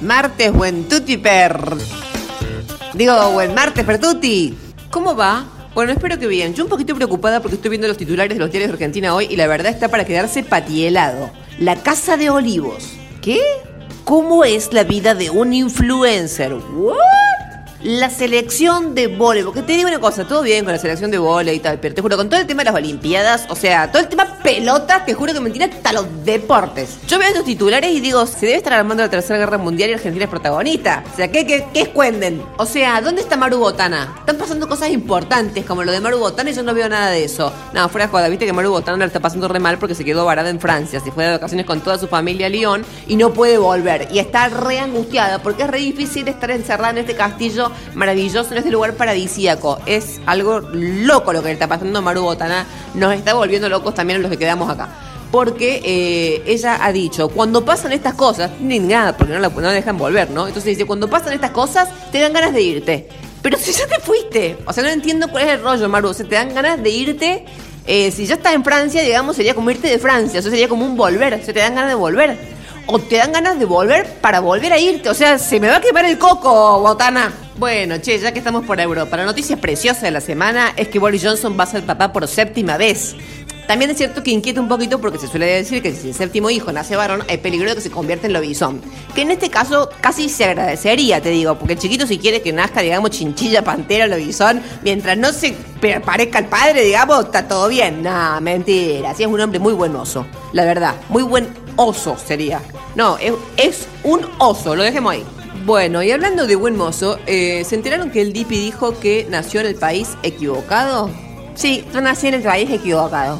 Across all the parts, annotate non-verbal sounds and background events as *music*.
Martes, buen tutti per. Digo, buen martes per tutti. ¿Cómo va? Bueno, espero que bien. Yo un poquito preocupada porque estoy viendo los titulares de los diarios de Argentina hoy y la verdad está para quedarse patielado. La Casa de Olivos. ¿Qué? ¿Cómo es la vida de un influencer? La selección de vole, porque te digo una cosa, todo bien con la selección de vole y tal, pero te juro, con todo el tema de las Olimpiadas, o sea, todo el tema pelotas, te juro que me tira hasta los deportes. Yo veo estos titulares y digo, se debe estar armando la Tercera Guerra Mundial y Argentina es protagonista. O sea, ¿qué, qué, qué escuenden? O sea, ¿dónde está Maru Botana? Están pasando cosas importantes como lo de Maru Botana y yo no veo nada de eso. No, fuera de joda, viste que Maru Botana la está pasando re mal porque se quedó varada en Francia, se fue de vacaciones con toda su familia a Lyon y no puede volver. Y está re angustiada porque es re difícil estar encerrada en este castillo maravilloso, en este lugar paradisíaco. Es algo loco lo que le está pasando a Maru Botana. Nos está volviendo locos también los que quedamos acá. Porque eh, ella ha dicho, cuando pasan estas cosas, ni nada, porque no la, no la dejan volver, ¿no? Entonces dice, cuando pasan estas cosas, te dan ganas de irte. Pero si ya te fuiste, o sea, no entiendo cuál es el rollo, Maru. O sea, te dan ganas de irte. eh, si ya estás en Francia, digamos, sería como irte de Francia. O sea, sería como un volver. O sea, te dan ganas de volver. O te dan ganas de volver para volver a irte. O sea, se me va a quemar el coco, Botana. Bueno, che, ya que estamos por Europa, la noticia preciosa de la semana es que Boris Johnson va a ser papá por séptima vez. También es cierto que inquieta un poquito porque se suele decir que si el séptimo hijo nace varón, hay peligro de que se convierta en lobizón. Que en este caso casi se agradecería, te digo, porque el chiquito si quiere que nazca, digamos, chinchilla, pantera, lobizón, mientras no se parezca al padre, digamos, está todo bien. Nah, mentira. Sí es un hombre muy buen oso, la verdad. Muy buen oso sería. No, es, es un oso, lo dejemos ahí. Bueno, y hablando de buen mozo, eh, ¿se enteraron que el Dipi dijo que nació en el país equivocado? Sí, yo nací en el país equivocado.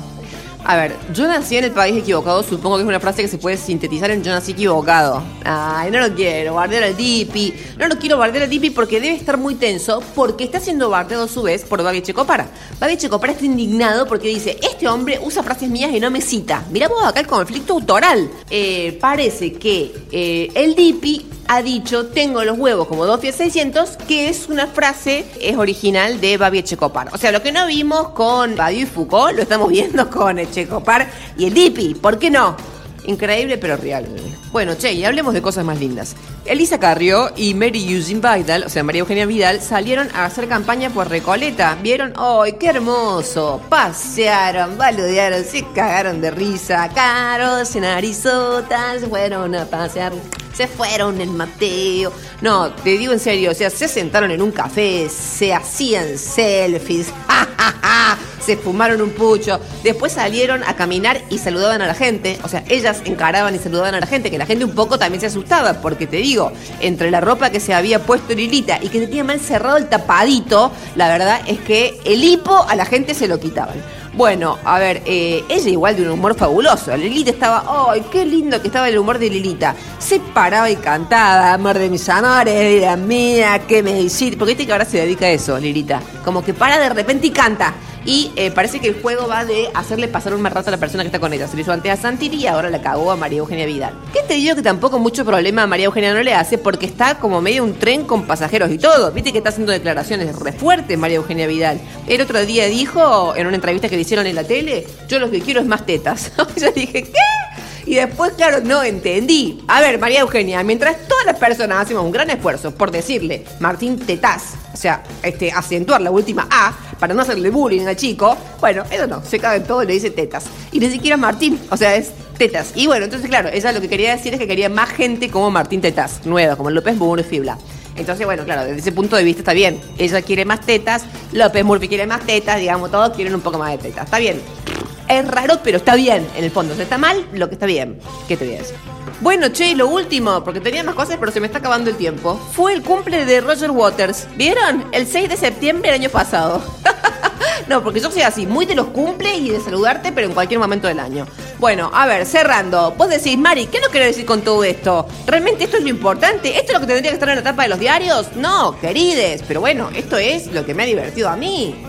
A ver, yo nací en el país equivocado, supongo que es una frase que se puede sintetizar en yo nací equivocado. Ay, no lo quiero, bardear al Dipi. No lo quiero bardear al Dipi porque debe estar muy tenso, porque está siendo bardeado a su vez por Babi Checopara. Babi Checopara está indignado porque dice, este hombre usa frases mías y no me cita. Miramos acá el conflicto autoral. Eh, parece que eh, el Dipi ha dicho tengo los huevos como dos pies 600, que es una frase, es original de Babi Echecopar. O sea, lo que no vimos con Babi y Foucault, lo estamos viendo con Echecopar y el Dipi. ¿Por qué no? Increíble pero real. Bueno, che, y hablemos de cosas más lindas. Elisa Carrió y Mary Eugene Vidal, o sea, María Eugenia Vidal, salieron a hacer campaña por Recoleta. ¿Vieron? ¡Ay, qué hermoso! Pasearon, boludearon, se cagaron de risa. Caros en Arizota, se fueron a pasear. Se fueron en Mateo. No, te digo en serio, o sea, se sentaron en un café, se hacían selfies, *laughs* ¡ja, ja, ja! Se fumaron un pucho, después salieron a caminar y saludaban a la gente, o sea, ellas encaraban y saludaban a la gente, que la gente un poco también se asustaba, porque te digo, entre la ropa que se había puesto Lilita y que tenía mal cerrado el tapadito, la verdad es que el hipo a la gente se lo quitaban. Bueno, a ver, eh, ella igual de un humor fabuloso. Lilita estaba, ¡ay, qué lindo que estaba el humor de Lilita! Se paraba y cantaba, amor de mis amores, vida mía, que me hiciste. Porque viste que ahora se dedica a eso, Lilita. Como que para de repente y canta. Y eh, parece que el juego va de hacerle pasar un mal rato a la persona que está con ella. Se lo hizo antes a Santiri y ahora la cagó a María Eugenia Vidal. ¿Qué te digo que tampoco mucho problema a María Eugenia no le hace porque está como medio un tren con pasajeros y todo. Viste que está haciendo declaraciones re fuertes María Eugenia Vidal. El otro día dijo en una entrevista que le hicieron en la tele, yo lo que quiero es más tetas. *laughs* Yo dije, ¿qué? Y después, claro, no entendí. A ver, María Eugenia, mientras todas las personas hacemos un gran esfuerzo por decirle Martín Tetaz, o sea, este, acentuar la última A para no hacerle bullying al chico, bueno, eso no, se cabe en todo y le dice Tetas. Y ni siquiera Martín, o sea, es Tetas. Y bueno, entonces, claro, ella lo que quería decir es que quería más gente como Martín Tetaz, nueva, como López Muro y Fibla. Entonces, bueno, claro, desde ese punto de vista está bien. Ella quiere más tetas, López Murphy quiere más tetas, digamos, todos quieren un poco más de tetas. Está bien. Es raro, pero está bien en el fondo. O sea, está mal lo que está bien. ¿Qué te voy a decir? Bueno, che, lo último, porque tenía más cosas, pero se me está acabando el tiempo. Fue el cumple de Roger Waters. ¿Vieron? El 6 de septiembre del año pasado. *laughs* no, porque yo soy así, muy de los cumple y de saludarte, pero en cualquier momento del año. Bueno, a ver, cerrando. Vos decís, Mari, ¿qué nos querés decir con todo esto? ¿Realmente esto es lo importante? ¿Esto es lo que tendría que estar en la tapa de los diarios? No, querides. Pero bueno, esto es lo que me ha divertido a mí.